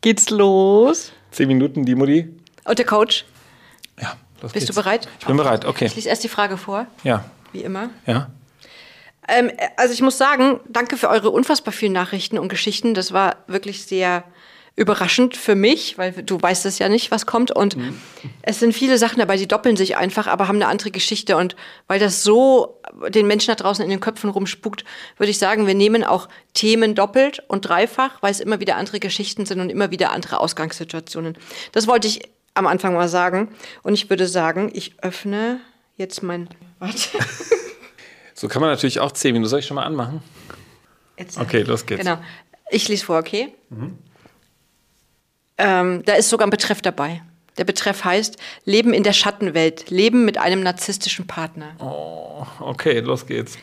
Geht's los? Zehn Minuten, die Mutti. Und der Coach? Ja, los Bist geht's. du bereit? Ich bin bereit, okay. Ich lese erst die Frage vor, Ja, wie immer. ja. Ähm, also ich muss sagen, danke für eure unfassbar vielen Nachrichten und Geschichten. Das war wirklich sehr überraschend für mich, weil du weißt es ja nicht, was kommt. Und es sind viele Sachen dabei, die doppeln sich einfach, aber haben eine andere Geschichte. Und weil das so den Menschen da draußen in den Köpfen rumspukt, würde ich sagen, wir nehmen auch Themen doppelt und dreifach, weil es immer wieder andere Geschichten sind und immer wieder andere Ausgangssituationen. Das wollte ich am Anfang mal sagen. Und ich würde sagen, ich öffne jetzt mein... Warte. So kann man natürlich auch zehn Minuten. Soll ich schon mal anmachen? Jetzt. Okay, los geht's. Genau. Ich lese vor, okay? Ähm, da ist sogar ein Betreff dabei. Der Betreff heißt Leben in der Schattenwelt, Leben mit einem narzisstischen Partner. Okay, los geht's.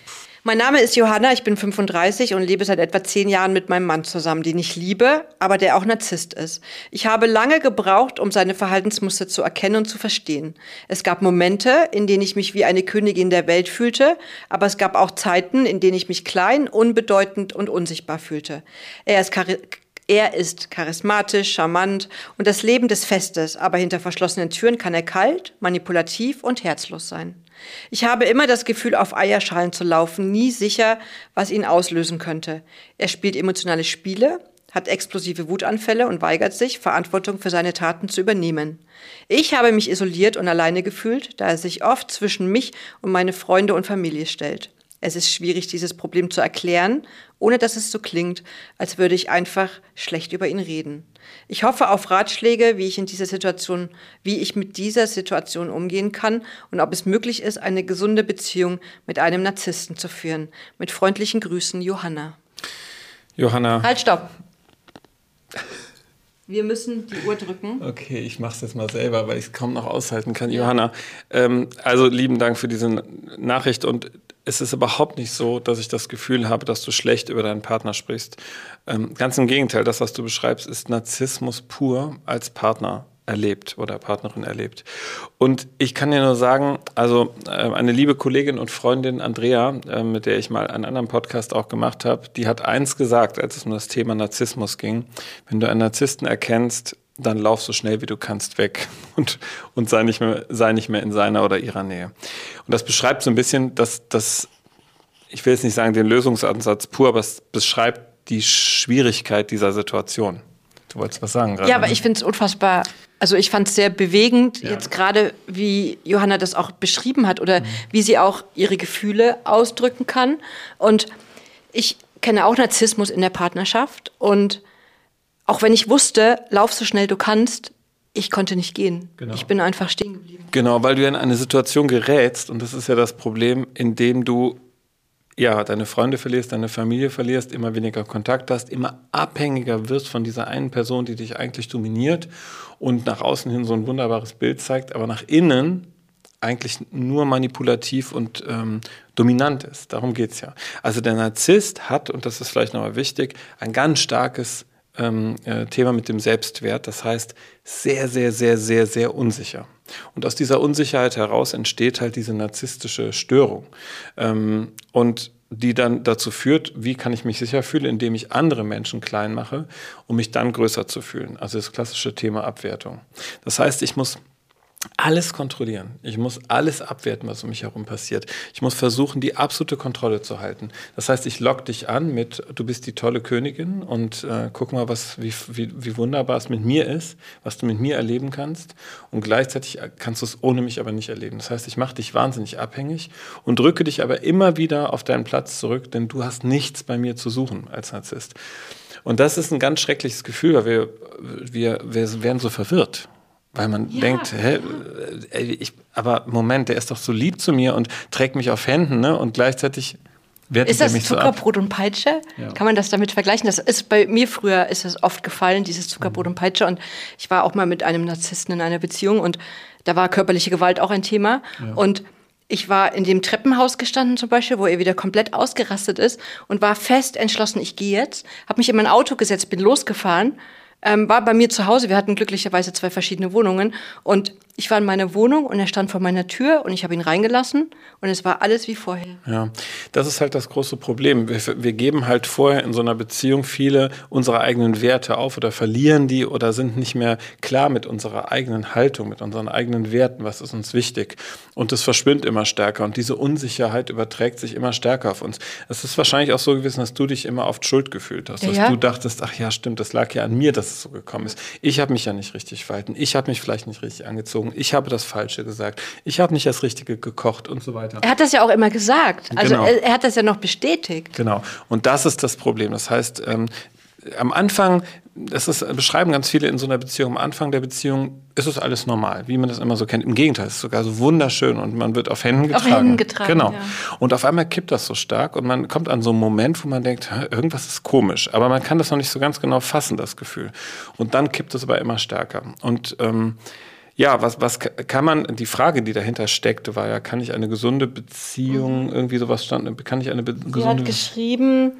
Mein Name ist Johanna, ich bin 35 und lebe seit etwa zehn Jahren mit meinem Mann zusammen, den ich liebe, aber der auch Narzisst ist. Ich habe lange gebraucht, um seine Verhaltensmuster zu erkennen und zu verstehen. Es gab Momente, in denen ich mich wie eine Königin der Welt fühlte, aber es gab auch Zeiten, in denen ich mich klein, unbedeutend und unsichtbar fühlte. Er ist er ist charismatisch, charmant und das Leben des Festes, aber hinter verschlossenen Türen kann er kalt, manipulativ und herzlos sein. Ich habe immer das Gefühl, auf Eierschalen zu laufen, nie sicher, was ihn auslösen könnte. Er spielt emotionale Spiele, hat explosive Wutanfälle und weigert sich, Verantwortung für seine Taten zu übernehmen. Ich habe mich isoliert und alleine gefühlt, da er sich oft zwischen mich und meine Freunde und Familie stellt. Es ist schwierig, dieses Problem zu erklären, ohne dass es so klingt, als würde ich einfach schlecht über ihn reden. Ich hoffe auf Ratschläge, wie ich in dieser Situation, wie ich mit dieser Situation umgehen kann und ob es möglich ist, eine gesunde Beziehung mit einem Narzissten zu führen. Mit freundlichen Grüßen, Johanna. Johanna. Halt, stopp. Wir müssen die Uhr drücken. Okay, ich mache es jetzt mal selber, weil ich es kaum noch aushalten kann. Johanna, ähm, also lieben Dank für diese Nachricht und es ist überhaupt nicht so, dass ich das Gefühl habe, dass du schlecht über deinen Partner sprichst. Ähm, ganz im Gegenteil, das, was du beschreibst, ist Narzissmus pur als Partner erlebt oder Partnerin erlebt. Und ich kann dir nur sagen, also äh, eine liebe Kollegin und Freundin Andrea, äh, mit der ich mal einen anderen Podcast auch gemacht habe, die hat eins gesagt, als es um das Thema Narzissmus ging. Wenn du einen Narzissten erkennst, dann lauf so schnell wie du kannst weg und, und sei, nicht mehr, sei nicht mehr in seiner oder ihrer Nähe. Und das beschreibt so ein bisschen, dass das, ich will jetzt nicht sagen den Lösungsansatz pur, aber es beschreibt die Schwierigkeit dieser Situation. Du wolltest was sagen gerade. Ja, aber ne? ich finde es unfassbar, also ich fand es sehr bewegend, jetzt gerade wie Johanna das auch beschrieben hat oder wie sie auch ihre Gefühle ausdrücken kann. Und ich kenne auch Narzissmus in der Partnerschaft und auch wenn ich wusste, lauf so schnell du kannst, ich konnte nicht gehen. Ich bin einfach stehen geblieben. Genau, weil du in eine Situation gerätst und das ist ja das Problem, in dem du ja, deine Freunde verlierst, deine Familie verlierst, immer weniger Kontakt hast, immer abhängiger wirst von dieser einen Person, die dich eigentlich dominiert und nach außen hin so ein wunderbares Bild zeigt, aber nach innen eigentlich nur manipulativ und ähm, dominant ist. Darum geht's ja. Also der Narzisst hat, und das ist vielleicht nochmal wichtig, ein ganz starkes ähm, äh, Thema mit dem Selbstwert. Das heißt, sehr, sehr, sehr, sehr, sehr unsicher. Und aus dieser Unsicherheit heraus entsteht halt diese narzisstische Störung. Ähm, und die dann dazu führt, wie kann ich mich sicher fühlen, indem ich andere Menschen klein mache, um mich dann größer zu fühlen. Also das klassische Thema Abwertung. Das heißt, ich muss alles kontrollieren. Ich muss alles abwerten, was um mich herum passiert. Ich muss versuchen, die absolute Kontrolle zu halten. Das heißt, ich lock dich an mit, du bist die tolle Königin und äh, guck mal, was, wie, wie, wie wunderbar es mit mir ist, was du mit mir erleben kannst. Und gleichzeitig kannst du es ohne mich aber nicht erleben. Das heißt, ich mache dich wahnsinnig abhängig und drücke dich aber immer wieder auf deinen Platz zurück, denn du hast nichts bei mir zu suchen als Narzisst. Und das ist ein ganz schreckliches Gefühl, weil wir, wir, wir werden so verwirrt. Weil man Ja, denkt, hä, äh, ich, aber Moment, der ist doch so lieb zu mir und trägt mich auf Händen, ne? Und gleichzeitig wertet Ist er das mich so ab. Zuckerbrot und Peitsche? Ja. Kann man das damit vergleichen? Das ist bei mir früher ist das oft gefallen, dieses Zuckerbrot und Peitsche. Und ich war auch mal mit einem Narzissten in einer Beziehung und da war körperliche Gewalt auch ein Thema. Und ich war in dem Treppenhaus gestanden zum Beispiel, wo er wieder komplett ausgerastet ist und war fest entschlossen, ich gehe jetzt, habe mich in mein Auto gesetzt, bin losgefahren, ähm, war bei mir zu Hause. Wir hatten glücklicherweise zwei verschiedene Wohnungen und ich war in meiner Wohnung und er stand vor meiner Tür und ich habe ihn reingelassen und es war alles wie vorher. Ja, das ist halt das große Problem. Wir, wir, geben halt vorher in so einer Beziehung viele unserer eigenen Werte auf oder verlieren die oder sind nicht mehr klar mit unserer eigenen Haltung, mit unseren eigenen Werten, was ist uns wichtig. Und es verschwindet immer stärker und diese Unsicherheit überträgt sich immer stärker auf uns. Es ist wahrscheinlich auch so gewesen, dass du dich immer oft schuld gefühlt hast, dass ja. du dachtest, ach ja, stimmt, das lag ja an mir, dass es so gekommen ist. Ich habe mich ja nicht richtig verhalten, ich habe mich vielleicht nicht richtig angezogen gezogen, ich habe das Falsche gesagt, ich habe nicht das Richtige gekocht und so weiter. Er hat das ja auch immer gesagt. Also genau. er, er, hat das ja noch bestätigt. Genau. Und das ist das Problem. Das heißt, ähm, am Anfang, das ist, beschreiben ganz viele in so einer Beziehung, am Anfang der Beziehung ist es alles normal, wie man das immer so kennt. Im Gegenteil, es ist sogar so wunderschön und man wird auf Händen getragen. Auf Händen getragen. Genau. Ja. Und auf einmal kippt das so stark und man kommt an so einen Moment, wo man denkt, irgendwas ist komisch. Aber man kann das noch nicht so ganz genau fassen, das Gefühl. Und dann kippt es aber immer stärker. Und ähm, ja, was, was kann man, die Frage, die dahinter steckte, war ja, kann ich eine gesunde Beziehung, mhm. irgendwie sowas stand, kann ich eine gesunde... Sie hat geschrieben,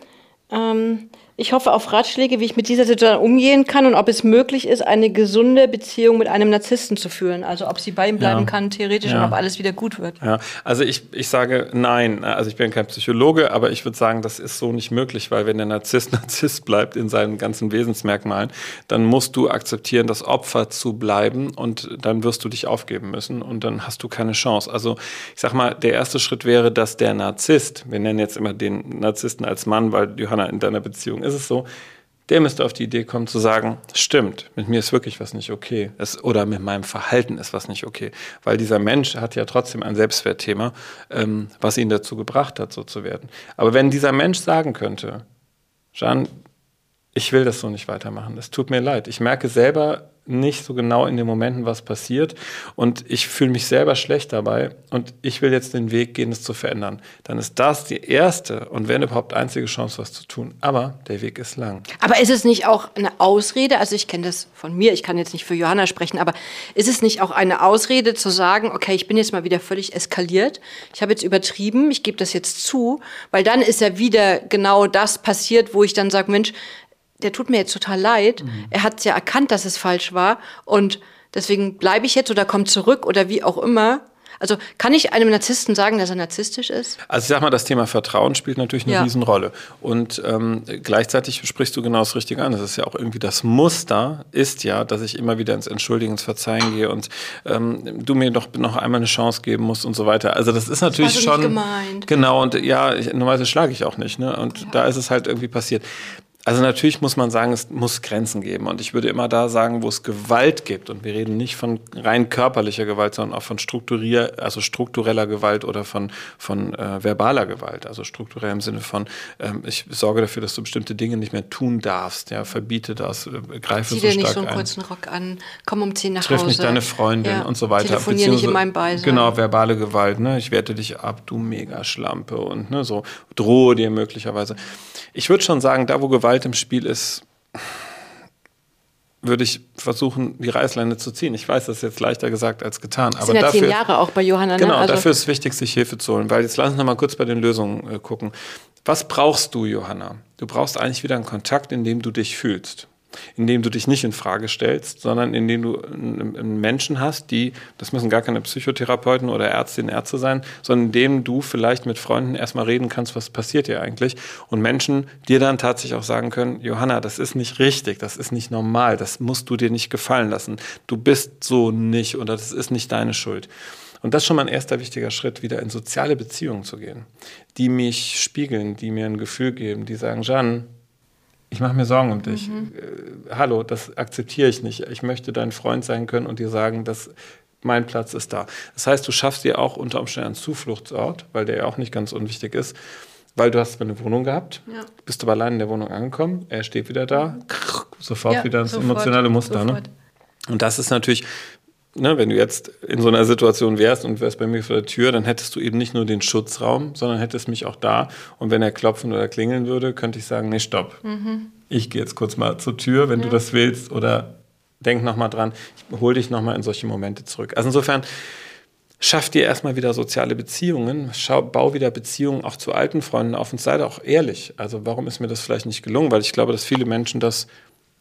ähm, ich hoffe auf Ratschläge, wie ich mit dieser Situation umgehen kann und ob es möglich ist, eine gesunde Beziehung mit einem Narzissten zu führen. Also ob sie bei ihm bleiben ja. kann, theoretisch, ja. und ob alles wieder gut wird. Ja, also ich, ich sage nein. Also ich bin kein Psychologe, aber ich würde sagen, das ist so nicht möglich, weil wenn der Narzisst Narzisst bleibt in seinen ganzen Wesensmerkmalen, dann musst du akzeptieren, das Opfer zu bleiben und dann wirst du dich aufgeben müssen und dann hast du keine Chance. Also ich sag mal, der erste Schritt wäre, dass der Narzisst, wir nennen jetzt immer den Narzissten als Mann, weil Johanna in deiner Beziehung ist es so, der müsste auf die Idee kommen zu sagen, stimmt, mit mir ist wirklich was nicht okay. Es, oder mit meinem Verhalten ist was nicht okay. Weil dieser Mensch hat ja trotzdem ein Selbstwertthema, ähm, was ihn dazu gebracht hat, so zu werden. Aber wenn dieser Mensch sagen könnte, Jean, ich will das so nicht weitermachen, es tut mir leid. Ich merke selber, nicht so genau in den Momenten, was passiert. Und ich fühle mich selber schlecht dabei und ich will jetzt den Weg gehen, es zu verändern. Dann ist das die erste und wenn überhaupt einzige Chance, was zu tun. Aber der Weg ist lang. Aber ist es nicht auch eine Ausrede? Also ich kenne das von mir, ich kann jetzt nicht für Johanna sprechen, aber ist es nicht auch eine Ausrede zu sagen, okay, ich bin jetzt mal wieder völlig eskaliert, ich habe jetzt übertrieben, ich gebe das jetzt zu, weil dann ist ja wieder genau das passiert, wo ich dann sage, Mensch, der tut mir jetzt total leid. Mhm. Er hat ja erkannt, dass es falsch war und deswegen bleibe ich jetzt oder komme zurück oder wie auch immer. Also kann ich einem Narzissten sagen, dass er narzisstisch ist? Also ich sag mal, das Thema Vertrauen spielt natürlich eine ja. Riesenrolle. Und ähm, gleichzeitig sprichst du genau das Richtige an. Das ist ja auch irgendwie das Muster, ist ja, dass ich immer wieder ins Entschuldigen, ins Verzeihen gehe und ähm, du mir doch noch einmal eine Chance geben musst und so weiter. Also das ist natürlich das war so schon. Nicht gemeint. Genau, und ja, ich, normalerweise schlage ich auch nicht. Ne? Und ja. da ist es halt irgendwie passiert. Also natürlich muss man sagen, es muss Grenzen geben. Und ich würde immer da sagen, wo es Gewalt gibt, und wir reden nicht von rein körperlicher Gewalt, sondern auch von strukturier, also struktureller Gewalt oder von, von äh, verbaler Gewalt. Also strukturell im Sinne von, ähm, ich sorge dafür, dass du bestimmte Dinge nicht mehr tun darfst, ja, verbiete das, äh, greife Zieh so dir nicht so einen ein. kurzen Rock an, komm um 10 nach Triff Hause. nicht deine Freundin ja. und so weiter. Telefonier nicht in meinem Beisein. Genau, verbale Gewalt, ne, ich werte dich ab, du Megaschlampe und ne, so, drohe dir möglicherweise. Ich würde schon sagen, da wo Gewalt im Spiel ist, würde ich versuchen, die Reißleine zu ziehen. Ich weiß, das ist jetzt leichter gesagt als getan. Das aber sind ja dafür, zehn Jahre auch bei Johanna. Ne? Genau, also dafür ist es wichtig, sich Hilfe zu holen. Weil jetzt lass uns noch mal kurz bei den Lösungen äh, gucken. Was brauchst du, Johanna? Du brauchst eigentlich wieder einen Kontakt, in dem du dich fühlst indem du dich nicht in Frage stellst, sondern indem du einen Menschen hast, die, das müssen gar keine Psychotherapeuten oder Ärztinnen, Ärzte sein, sondern indem du vielleicht mit Freunden erstmal reden kannst, was passiert hier eigentlich und Menschen dir dann tatsächlich auch sagen können, Johanna, das ist nicht richtig, das ist nicht normal, das musst du dir nicht gefallen lassen, du bist so nicht oder das ist nicht deine Schuld. Und das ist schon mal ein erster wichtiger Schritt, wieder in soziale Beziehungen zu gehen, die mich spiegeln, die mir ein Gefühl geben, die sagen, Jeanne, ich mache mir Sorgen um dich. Mhm. Äh, hallo, das akzeptiere ich nicht. Ich möchte dein Freund sein können und dir sagen, dass mein Platz ist da. Das heißt, du schaffst dir auch unter Umständen einen Zufluchtsort, weil der ja auch nicht ganz unwichtig ist, weil du hast eine Wohnung gehabt, ja. bist aber allein in der Wohnung angekommen, er steht wieder da, mhm. sofort ja, wieder ins sofort, emotionale Muster. Ne? Und das ist natürlich ne, wenn du jetzt in so einer Situation wärst und wärst bei mir vor der Tür, dann hättest du eben nicht nur den Schutzraum, sondern hättest mich auch da. Und wenn er klopfen oder klingeln würde, könnte ich sagen, nee, stopp. Mhm. Ich gehe jetzt kurz mal zur Tür, wenn ja. du das willst. Oder denk noch mal dran, ich hol dich noch mal in solche Momente zurück. Also insofern, schaff dir erstmal wieder soziale Beziehungen, schau, bau wieder Beziehungen auch zu alten Freunden auf und sei da auch ehrlich. Also warum ist mir das vielleicht nicht gelungen? Weil ich glaube, dass viele Menschen das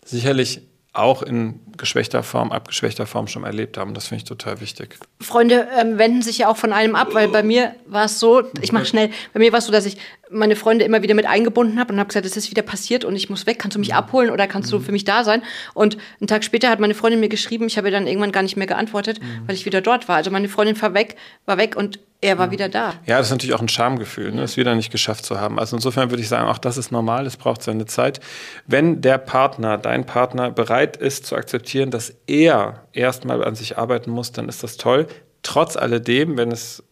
sicherlich auch in geschwächter Form, abgeschwächter Form schon erlebt haben. Das finde ich total wichtig. Freunde ähm, wenden sich ja auch von einem ab, weil bei mir war es so, ich mache schnell, bei mir war es so, dass ich meine Freunde immer wieder mit eingebunden habe und habe gesagt, es ist wieder passiert und ich muss weg, kannst du mich mhm. abholen oder kannst du mhm. für mich da sein? Und einen Tag später hat meine Freundin mir geschrieben, ich habe dann irgendwann gar nicht mehr geantwortet, mhm. weil ich wieder dort war. Also meine Freundin war weg, war weg und er war wieder da. Ja, das ist natürlich auch ein Schamgefühl, ne, es wieder nicht geschafft zu haben. Also insofern würde ich sagen, auch das ist normal, es braucht seine Zeit. Wenn der Partner, dein Partner bereit ist zu akzeptieren, dass er erstmal an sich arbeiten muss, dann ist das toll. Trotz alledem, wenn es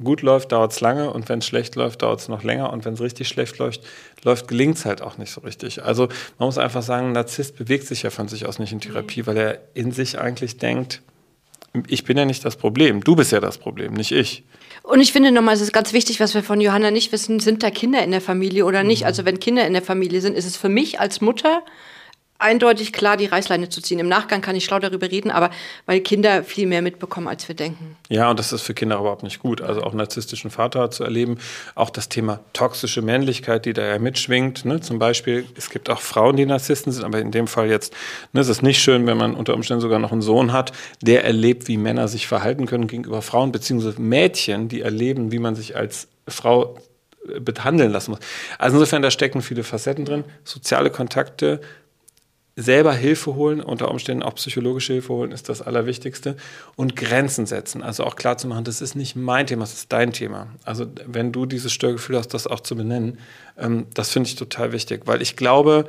gut läuft, dauert es lange und wenn es schlecht läuft, dauert es noch länger und wenn es richtig schlecht läuft, läuft gelingt es halt auch nicht so richtig. Also man muss einfach sagen, ein Narzisst bewegt sich ja von sich aus nicht in Therapie, weil er in sich eigentlich denkt, ich bin ja nicht das Problem, du bist ja das Problem, nicht ich. Und ich finde nochmal, es ist ganz wichtig, was wir von Johanna nicht wissen, sind da Kinder in der Familie oder nicht? Mhm. Also wenn Kinder in der Familie sind, ist es für mich als Mutter eindeutig klar die Reißleine zu ziehen. Im Nachgang kann ich schlau darüber reden, aber weil Kinder viel mehr mitbekommen, als wir denken. Ja, und das ist für Kinder überhaupt nicht gut. Also auch narzisstischen Vater zu erleben, auch das Thema toxische Männlichkeit, die da ja mitschwingt. Ne? Zum Beispiel, es gibt auch Frauen, die Narzissten sind, aber in dem Fall jetzt, ne, es ist nicht schön, wenn man unter Umständen sogar noch einen Sohn hat, der erlebt, wie Männer sich verhalten können gegenüber Frauen, beziehungsweise Mädchen, die erleben, wie man sich als Frau äh, behandeln lassen muss. Also insofern, da stecken viele Facetten drin. Soziale Kontakte, selber Hilfe holen, unter Umständen auch psychologische Hilfe holen, ist das Allerwichtigste. Und Grenzen setzen. Also auch klar zu machen, das ist nicht mein Thema, das ist dein Thema. Also wenn du dieses Störgefühl hast, das auch zu benennen, ähm, das finde ich total wichtig, weil ich glaube,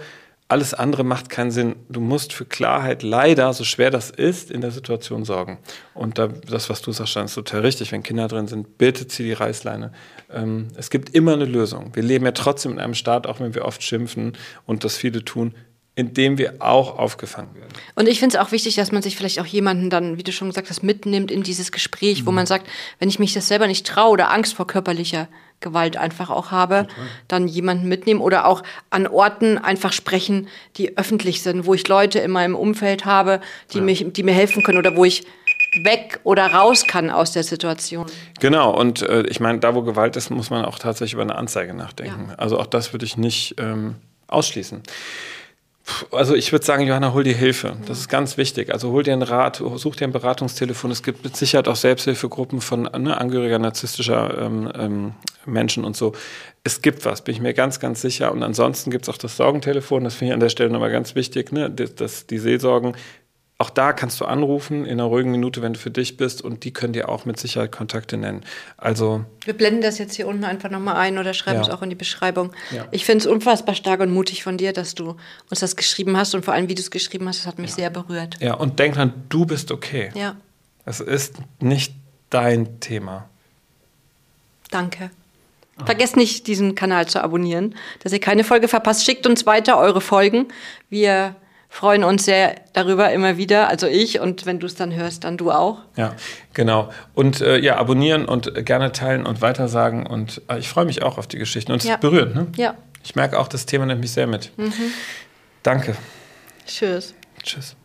alles andere macht keinen Sinn. Du musst für Klarheit leider, so schwer das ist, in der Situation sorgen. Und da, das, was du sagst, ist total richtig. Wenn Kinder drin sind, bitte zieh die Reißleine. Ähm, es gibt immer eine Lösung. Wir leben ja trotzdem in einem Staat, auch wenn wir oft schimpfen und das viele tun in dem wir auch aufgefangen werden. Und ich finde es auch wichtig, dass man sich vielleicht auch jemanden dann, wie du schon gesagt hast, mitnimmt in dieses Gespräch, mhm. wo man sagt, wenn ich mich das selber nicht traue oder Angst vor körperlicher Gewalt einfach auch habe, Total. dann jemanden mitnehmen oder auch an Orten einfach sprechen, die öffentlich sind, wo ich Leute in meinem Umfeld habe, die, ja. mich, die mir helfen können oder wo ich weg oder raus kann aus der Situation. Genau, und äh, ich meine, da wo Gewalt ist, muss man auch tatsächlich über eine Anzeige nachdenken. Ja. Also auch das würde ich nicht ähm, ausschließen. Also ich würde sagen, Johanna, hol dir Hilfe. Das ist ganz wichtig. Also hol dir einen Rat, such dir ein Beratungstelefon. Es gibt mit Sicherheit auch Selbsthilfegruppen von ne, Angehöriger narzisstischer ähm, ähm, Menschen und so. Es gibt was, bin ich mir ganz, ganz sicher. Und ansonsten gibt es auch das Sorgentelefon. Das finde ich an der Stelle nochmal ganz wichtig. Ne? Das, das, die Seelsorgen auch da kannst du anrufen in einer ruhigen Minute, wenn du für dich bist und die können dir auch mit Sicherheit Kontakte nennen. Also wir blenden das jetzt hier unten einfach nochmal ein oder schreiben ja. es auch in die Beschreibung. Ja. Ich finde es unfassbar stark und mutig von dir, dass du uns das geschrieben hast und vor allem, wie du es geschrieben hast, das hat mich ja. sehr berührt. Ja, und denk dran, du bist okay. Ja. Es ist nicht dein Thema. Danke. Vergesst nicht, diesen Kanal zu abonnieren, dass ihr keine Folge verpasst. Schickt uns weiter eure Folgen. Wir freuen uns sehr darüber immer wieder. Also ich und wenn du es dann hörst, dann du auch. Ja, genau. Und äh, ja, abonnieren und gerne teilen und weitersagen. Und äh, ich freue mich auch auf die Geschichten. Und es ja. berührt, ne? Ja. Ich merke auch, das Thema nimmt mich sehr mit. Mhm. Danke. Tschüss. Tschüss.